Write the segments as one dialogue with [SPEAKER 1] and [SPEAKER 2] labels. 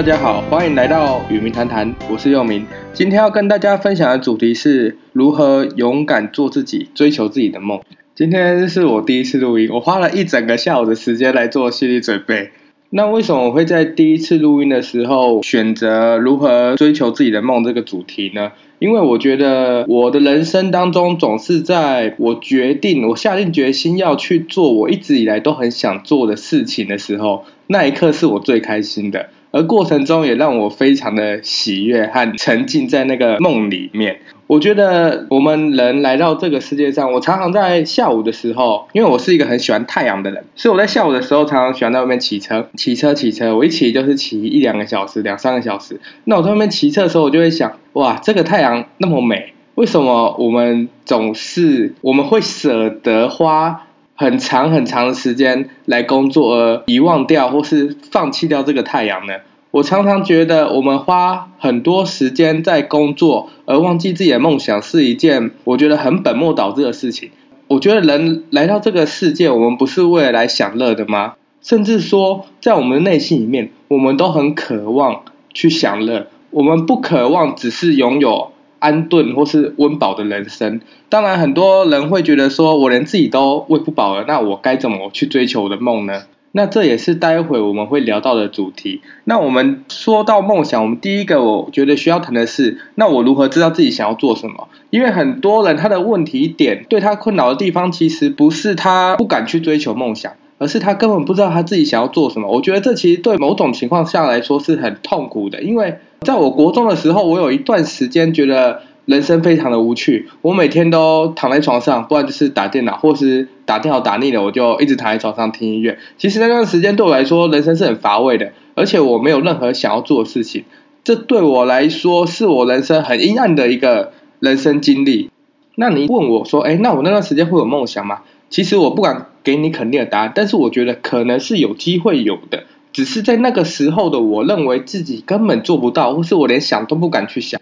[SPEAKER 1] 大家好，欢迎来到与民谈谈，我是佑明。今天要跟大家分享的主题是如何勇敢做自己，追求自己的梦。今天是我第一次录音，我花了一整个下午的时间来做心理准备。那为什么我会在第一次录音的时候选择如何追求自己的梦这个主题呢？因为我觉得我的人生当中总是在我决定、我下定决心要去做我一直以来都很想做的事情的时候，那一刻是我最开心的。而过程中也让我非常的喜悦和沉浸在那个梦里面。我觉得我们人来到这个世界上，我常常在下午的时候，因为我是一个很喜欢太阳的人，所以我在下午的时候常常喜欢在外面骑车，骑车骑车，我一骑就是骑一两个小时，两三个小时。那我在外面骑车的时候，我就会想，哇，这个太阳那么美，为什么我们总是我们会舍得花很长很长的时间来工作，而遗忘掉或是放弃掉这个太阳呢？我常常觉得，我们花很多时间在工作，而忘记自己的梦想，是一件我觉得很本末倒置的事情。我觉得人来到这个世界，我们不是为了来享乐的吗？甚至说，在我们的内心里面，我们都很渴望去享乐。我们不渴望只是拥有。安顿或是温饱的人生，当然很多人会觉得说，我连自己都喂不饱了，那我该怎么去追求我的梦呢？那这也是待会我们会聊到的主题。那我们说到梦想，我们第一个我觉得需要谈的是，那我如何知道自己想要做什么？因为很多人他的问题点，对他困扰的地方，其实不是他不敢去追求梦想。而是他根本不知道他自己想要做什么。我觉得这其实对某种情况下来说是很痛苦的，因为在我国中的时候，我有一段时间觉得人生非常的无趣。我每天都躺在床上，不然就是打电脑，或是打电脑打腻了，我就一直躺在床上听音乐。其实那段时间对我来说，人生是很乏味的，而且我没有任何想要做的事情。这对我来说是我人生很阴暗的一个人生经历。那你问我说，哎，那我那段时间会有梦想吗？其实我不敢给你肯定的答案，但是我觉得可能是有机会有的，只是在那个时候的我认为自己根本做不到，或是我连想都不敢去想，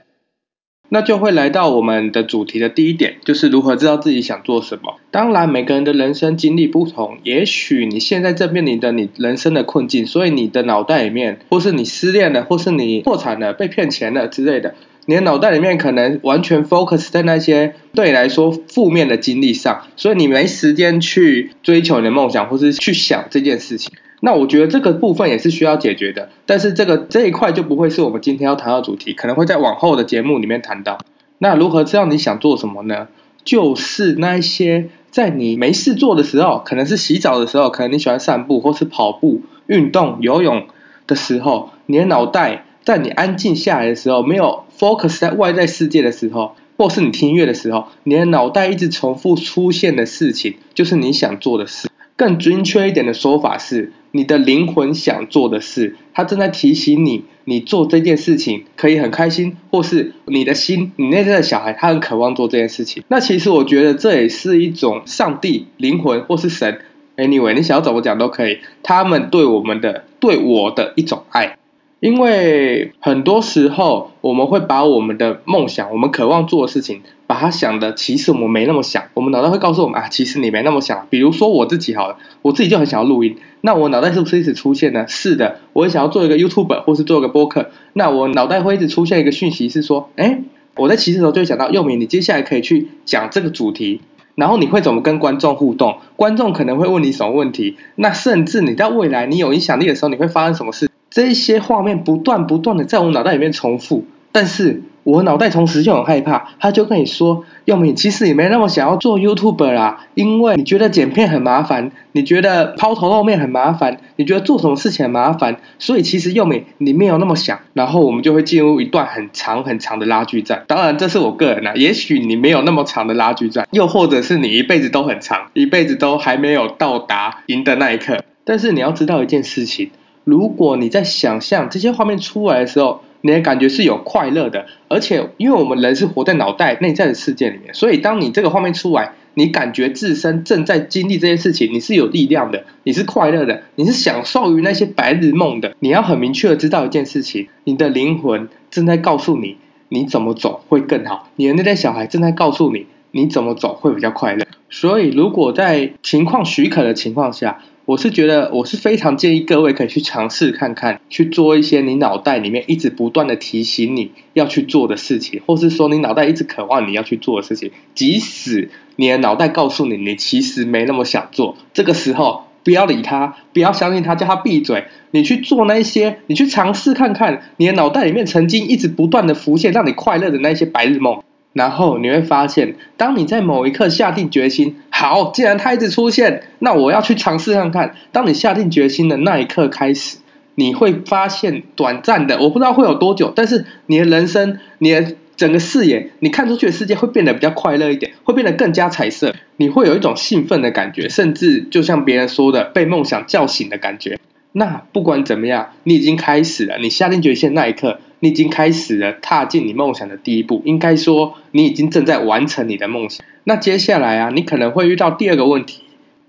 [SPEAKER 1] 那就会来到我们的主题的第一点，就是如何知道自己想做什么。当然，每个人的人生经历不同，也许你现在正面临的你人生的困境，所以你的脑袋里面，或是你失恋了，或是你破产了、被骗钱了之类的。你的脑袋里面可能完全 focus 在那些对你来说负面的经历上，所以你没时间去追求你的梦想，或是去想这件事情。那我觉得这个部分也是需要解决的，但是这个这一块就不会是我们今天要谈到主题，可能会在往后的节目里面谈到。那如何知道你想做什么呢？就是那一些在你没事做的时候，可能是洗澡的时候，可能你喜欢散步或是跑步、运动、游泳的时候，你的脑袋。在你安静下来的时候，没有 focus 在外在世界的时候，或是你听音乐的时候，你的脑袋一直重复出现的事情，就是你想做的事。更准确一点的说法是，你的灵魂想做的事，它正在提醒你，你做这件事情可以很开心，或是你的心，你内在的小孩，他很渴望做这件事情。那其实我觉得这也是一种上帝、灵魂或是神，anyway，你想要怎么讲都可以，他们对我们的、对我的一种爱。因为很多时候，我们会把我们的梦想、我们渴望做的事情，把它想的其实我们没那么想。我们脑袋会告诉我们啊，其实你没那么想。比如说我自己好了，我自己就很想要录音，那我脑袋是不是一直出现呢？是的，我很想要做一个 YouTube 或是做一个播客，那我脑袋会一直出现一个讯息是说，哎，我在骑车的时候就会想到，佑明，你接下来可以去讲这个主题，然后你会怎么跟观众互动？观众可能会问你什么问题？那甚至你在未来你有影响力的时候，你会发生什么事？这些画面不断不断的在我脑袋里面重复，但是我脑袋同时就很害怕，他就跟你说，佑民，其实你没那么想要做 YouTuber 啦，因为你觉得剪片很麻烦，你觉得抛头露面很麻烦，你觉得做什么事情很麻烦，所以其实佑民你没有那么想，然后我们就会进入一段很长很长的拉锯战。当然这是我个人啊，也许你没有那么长的拉锯战，又或者是你一辈子都很长，一辈子都还没有到达赢的那一刻。但是你要知道一件事情。如果你在想象这些画面出来的时候，你的感觉是有快乐的，而且因为我们人是活在脑袋内在的世界里面，所以当你这个画面出来，你感觉自身正在经历这些事情，你是有力量的，你是快乐的，你是享受于那些白日梦的。你要很明确的知道一件事情，你的灵魂正在告诉你，你怎么走会更好，你的那代小孩正在告诉你，你怎么走会比较快乐。所以如果在情况许可的情况下，我是觉得我是非常建议各位可以去尝试看看，去做一些你脑袋里面一直不断的提醒你要去做的事情，或是说你脑袋一直渴望你要去做的事情，即使你的脑袋告诉你你其实没那么想做，这个时候不要理他，不要相信他，叫他闭嘴，你去做那些，你去尝试看看，你的脑袋里面曾经一直不断的浮现让你快乐的那些白日梦。然后你会发现，当你在某一刻下定决心，好，既然它一直出现，那我要去尝试看看。当你下定决心的那一刻开始，你会发现短暂的，我不知道会有多久，但是你的人生，你的整个视野，你看出去的世界会变得比较快乐一点，会变得更加彩色，你会有一种兴奋的感觉，甚至就像别人说的，被梦想叫醒的感觉。那不管怎么样，你已经开始了，你下定决心那一刻。你已经开始了踏进你梦想的第一步，应该说你已经正在完成你的梦想。那接下来啊，你可能会遇到第二个问题。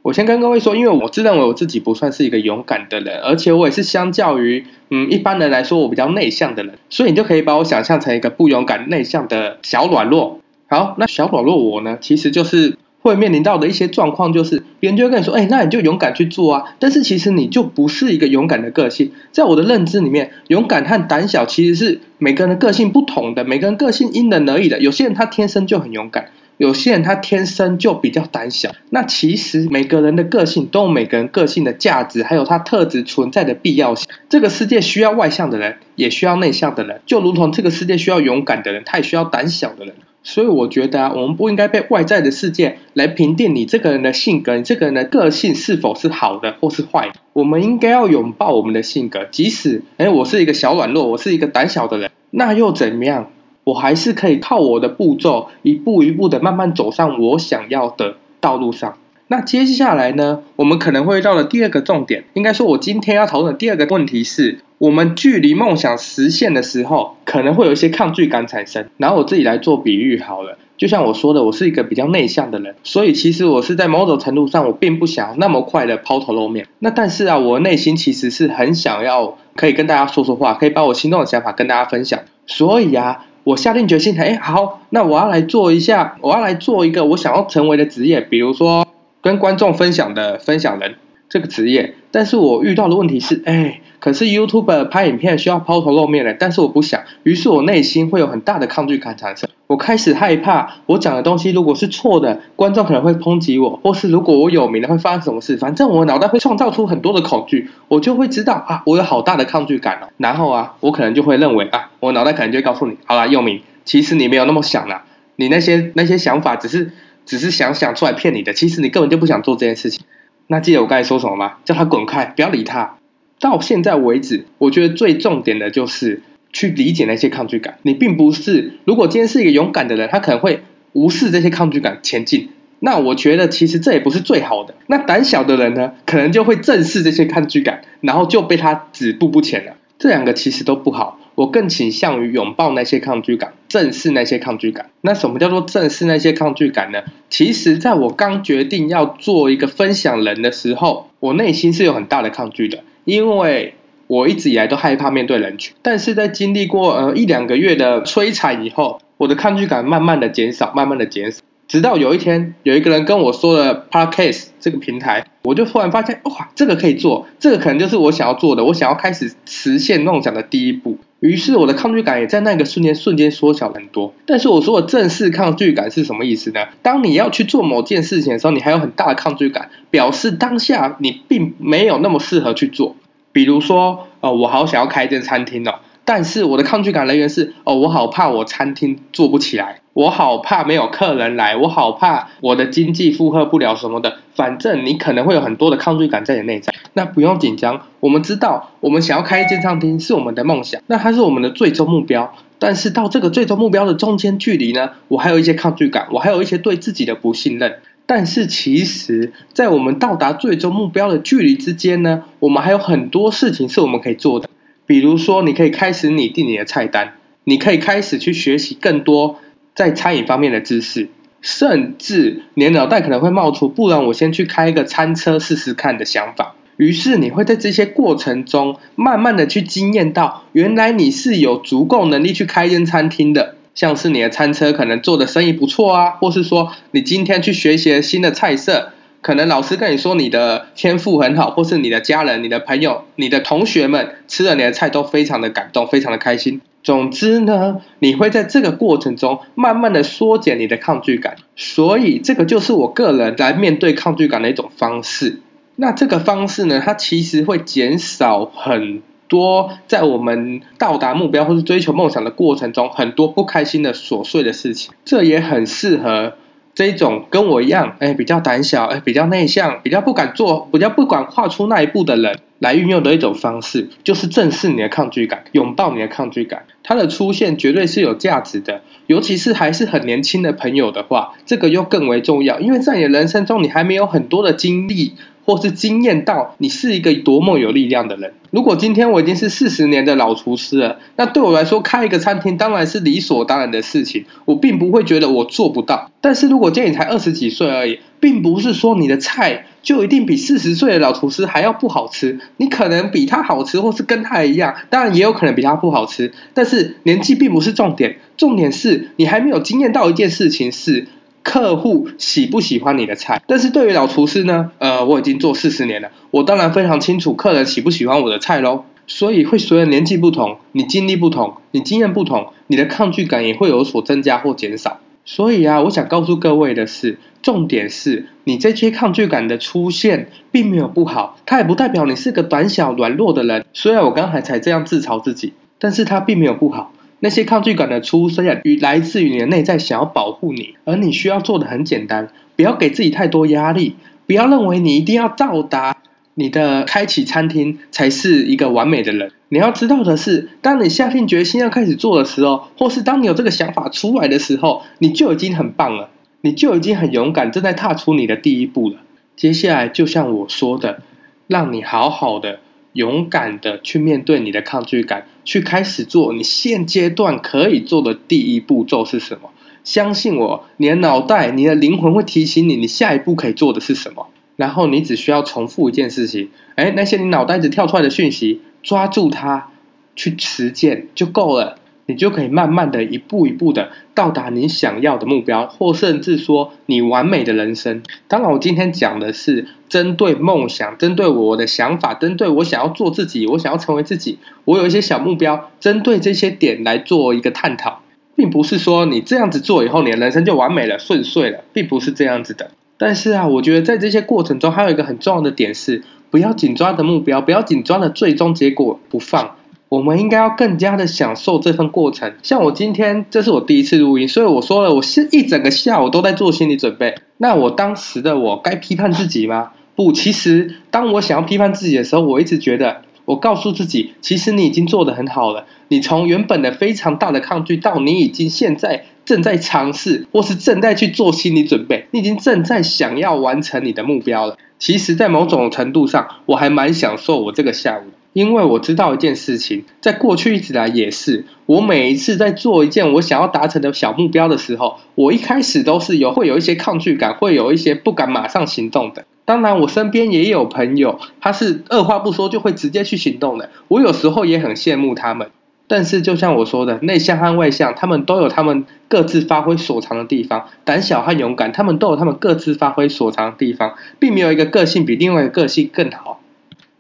[SPEAKER 1] 我先跟各位说，因为我自认为我自己不算是一个勇敢的人，而且我也是相较于嗯一般人来说，我比较内向的人，所以你就可以把我想象成一个不勇敢、内向的小软弱。好，那小软弱我呢，其实就是。会面临到的一些状况，就是别人就会跟你说：“哎，那你就勇敢去做啊！”但是其实你就不是一个勇敢的个性。在我的认知里面，勇敢和胆小其实是每个人的个性不同的，每个人个性因人而异的。有些人他天生就很勇敢，有些人他天生就比较胆小。那其实每个人的个性都有每个人个性的价值，还有他特质存在的必要性。这个世界需要外向的人，也需要内向的人，就如同这个世界需要勇敢的人，他也需要胆小的人。所以我觉得啊，我们不应该被外在的世界来评定你这个人的性格，你这个人的个性是否是好的或是坏的。我们应该要拥抱我们的性格，即使诶我是一个小软弱，我是一个胆小的人，那又怎么样？我还是可以靠我的步骤，一步一步的慢慢走上我想要的道路上。那接下来呢，我们可能会到了第二个重点，应该说，我今天要讨论的第二个问题是，我们距离梦想实现的时候，可能会有一些抗拒感产生。然后我自己来做比喻好了，就像我说的，我是一个比较内向的人，所以其实我是在某种程度上，我并不想那么快的抛头露面。那但是啊，我内心其实是很想要可以跟大家说说话，可以把我心中的想法跟大家分享。所以啊，我下定决心，哎，好，那我要来做一下，我要来做一个我想要成为的职业，比如说。跟观众分享的分享人这个职业，但是我遇到的问题是，哎，可是 YouTube 拍影片需要抛头露面的，但是我不想，于是我内心会有很大的抗拒感产生，我开始害怕，我讲的东西如果是错的，观众可能会抨击我，或是如果我有名了会发生什么事，反正我脑袋会创造出很多的恐惧，我就会知道啊，我有好大的抗拒感哦，然后啊，我可能就会认为啊，我脑袋可能就会告诉你，好啦，又明，其实你没有那么想啦，你那些那些想法只是。只是想想出来骗你的，其实你根本就不想做这件事情。那记得我刚才说什么吗？叫他滚开，不要理他。到现在为止，我觉得最重点的就是去理解那些抗拒感。你并不是，如果今天是一个勇敢的人，他可能会无视这些抗拒感前进。那我觉得其实这也不是最好的。那胆小的人呢，可能就会正视这些抗拒感，然后就被他止步不前了。这两个其实都不好。我更倾向于拥抱那些抗拒感，正视那些抗拒感。那什么叫做正视那些抗拒感呢？其实，在我刚决定要做一个分享人的时候，我内心是有很大的抗拒的，因为我一直以来都害怕面对人群。但是在经历过呃一两个月的摧残以后，我的抗拒感慢慢的减少，慢慢的减少。直到有一天，有一个人跟我说了 Podcast 这个平台，我就突然发现，哇，这个可以做，这个可能就是我想要做的，我想要开始实现梦想的第一步。于是我的抗拒感也在那个瞬间瞬间缩小很多。但是我说的正式抗拒感是什么意思呢？当你要去做某件事情的时候，你还有很大的抗拒感，表示当下你并没有那么适合去做。比如说，呃，我好想要开一间餐厅哦。但是我的抗拒感来源是，哦，我好怕我餐厅做不起来，我好怕没有客人来，我好怕我的经济负荷不了什么的。反正你可能会有很多的抗拒感在你内在，那不用紧张。我们知道，我们想要开一间餐厅是我们的梦想，那它是我们的最终目标。但是到这个最终目标的中间距离呢，我还有一些抗拒感，我还有一些对自己的不信任。但是其实，在我们到达最终目标的距离之间呢，我们还有很多事情是我们可以做的。比如说，你可以开始拟定你的菜单，你可以开始去学习更多在餐饮方面的知识，甚至你脑袋可能会冒出，不然我先去开一个餐车试试看的想法。于是你会在这些过程中，慢慢的去经验到，原来你是有足够能力去开一间餐厅的。像是你的餐车可能做的生意不错啊，或是说你今天去学习了新的菜色，可能老师跟你说你的天赋很好，或是你的家人、你的朋友、你的同学们吃了你的菜都非常的感动，非常的开心。总之呢，你会在这个过程中慢慢的缩减你的抗拒感，所以这个就是我个人来面对抗拒感的一种方式。那这个方式呢，它其实会减少很多在我们到达目标或是追求梦想的过程中很多不开心的琐碎的事情，这也很适合。这一种跟我一样，哎，比较胆小，哎，比较内向，比较不敢做，比较不敢跨出那一步的人，来运用的一种方式，就是正视你的抗拒感，拥抱你的抗拒感。它的出现绝对是有价值的，尤其是还是很年轻的朋友的话，这个又更为重要，因为在你人生中，你还没有很多的经历。或是惊艳到你是一个多么有力量的人。如果今天我已经是四十年的老厨师了，那对我来说开一个餐厅当然是理所当然的事情，我并不会觉得我做不到。但是如果今天你才二十几岁而已，并不是说你的菜就一定比四十岁的老厨师还要不好吃，你可能比他好吃，或是跟他一样，当然也有可能比他不好吃。但是年纪并不是重点，重点是你还没有经验到一件事情是。客户喜不喜欢你的菜？但是对于老厨师呢？呃，我已经做四十年了，我当然非常清楚客人喜不喜欢我的菜喽。所以会随着年纪不同，你经历不同，你经验不同，你的抗拒感也会有所增加或减少。所以啊，我想告诉各位的是，重点是你这些抗拒感的出现并没有不好，它也不代表你是个短小软弱的人。虽然我刚才才这样自嘲自己，但是它并没有不好。那些抗拒感的出现，与来自于你的内在想要保护你，而你需要做的很简单，不要给自己太多压力，不要认为你一定要到达你的开启餐厅才是一个完美的人。你要知道的是，当你下定决心要开始做的时候，或是当你有这个想法出来的时候，你就已经很棒了，你就已经很勇敢，正在踏出你的第一步了。接下来就像我说的，让你好好的。勇敢的去面对你的抗拒感，去开始做你现阶段可以做的第一步骤是什么？相信我，你的脑袋、你的灵魂会提醒你，你下一步可以做的是什么。然后你只需要重复一件事情，哎，那些你脑袋子跳出来的讯息，抓住它，去实践就够了。你就可以慢慢的一步一步的到达你想要的目标，或甚至说你完美的人生。当然，我今天讲的是针对梦想，针对我的想法，针对我想要做自己，我想要成为自己，我有一些小目标，针对这些点来做一个探讨，并不是说你这样子做以后，你的人生就完美了、顺遂了，并不是这样子的。但是啊，我觉得在这些过程中，还有一个很重要的点是，不要紧抓的目标，不要紧抓的最终结果不放。我们应该要更加的享受这份过程。像我今天，这是我第一次录音，所以我说了，我是一整个下午都在做心理准备。那我当时的我该批判自己吗？不，其实当我想要批判自己的时候，我一直觉得，我告诉自己，其实你已经做得很好了。你从原本的非常大的抗拒，到你已经现在正在尝试，或是正在去做心理准备，你已经正在想要完成你的目标了。其实，在某种程度上，我还蛮享受我这个下午。因为我知道一件事情，在过去一直来也是，我每一次在做一件我想要达成的小目标的时候，我一开始都是有会有一些抗拒感，会有一些不敢马上行动的。当然，我身边也有朋友，他是二话不说就会直接去行动的。我有时候也很羡慕他们。但是就像我说的，内向和外向，他们都有他们各自发挥所长的地方；胆小和勇敢，他们都有他们各自发挥所长的地方，并没有一个个性比另外一个个性更好。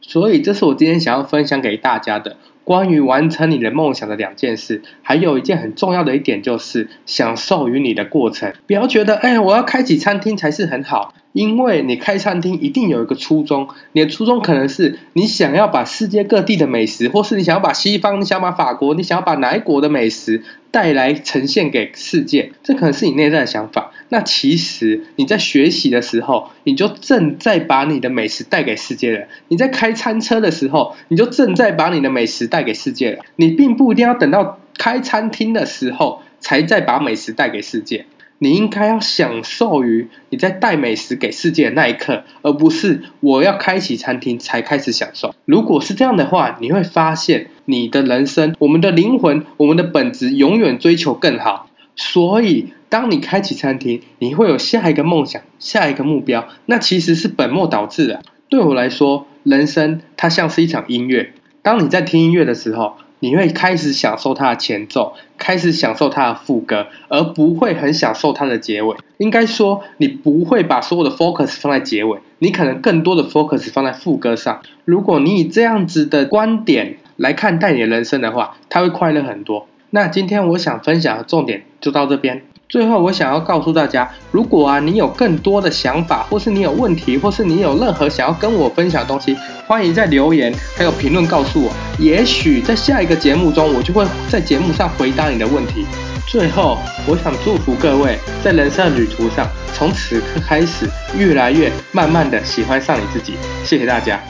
[SPEAKER 1] 所以，这是我今天想要分享给大家的关于完成你的梦想的两件事。还有一件很重要的一点，就是享受于你的过程。不要觉得，哎，我要开启餐厅才是很好。因为你开餐厅一定有一个初衷，你的初衷可能是你想要把世界各地的美食，或是你想要把西方，你想把法国，你想要把哪一国的美食带来呈现给世界，这可能是你内在的想法。那其实你在学习的时候，你就正在把你的美食带给世界了；你在开餐车的时候，你就正在把你的美食带给世界了。你并不一定要等到开餐厅的时候，才再把美食带给世界。你应该要享受于你在带美食给世界的那一刻，而不是我要开启餐厅才开始享受。如果是这样的话，你会发现你的人生、我们的灵魂、我们的本质永远追求更好。所以，当你开启餐厅，你会有下一个梦想、下一个目标，那其实是本末倒置的。对我来说，人生它像是一场音乐。当你在听音乐的时候，你会开始享受它的前奏，开始享受它的副歌，而不会很享受它的结尾。应该说，你不会把所有的 focus 放在结尾，你可能更多的 focus 放在副歌上。如果你以这样子的观点来看待你的人生的话，它会快乐很多。那今天我想分享的重点就到这边。最后，我想要告诉大家，如果啊你有更多的想法，或是你有问题，或是你有任何想要跟我分享的东西，欢迎在留言还有评论告诉我。也许在下一个节目中，我就会在节目上回答你的问题。最后，我想祝福各位在人生的旅途上，从此刻开始越来越慢慢的喜欢上你自己。谢谢大家。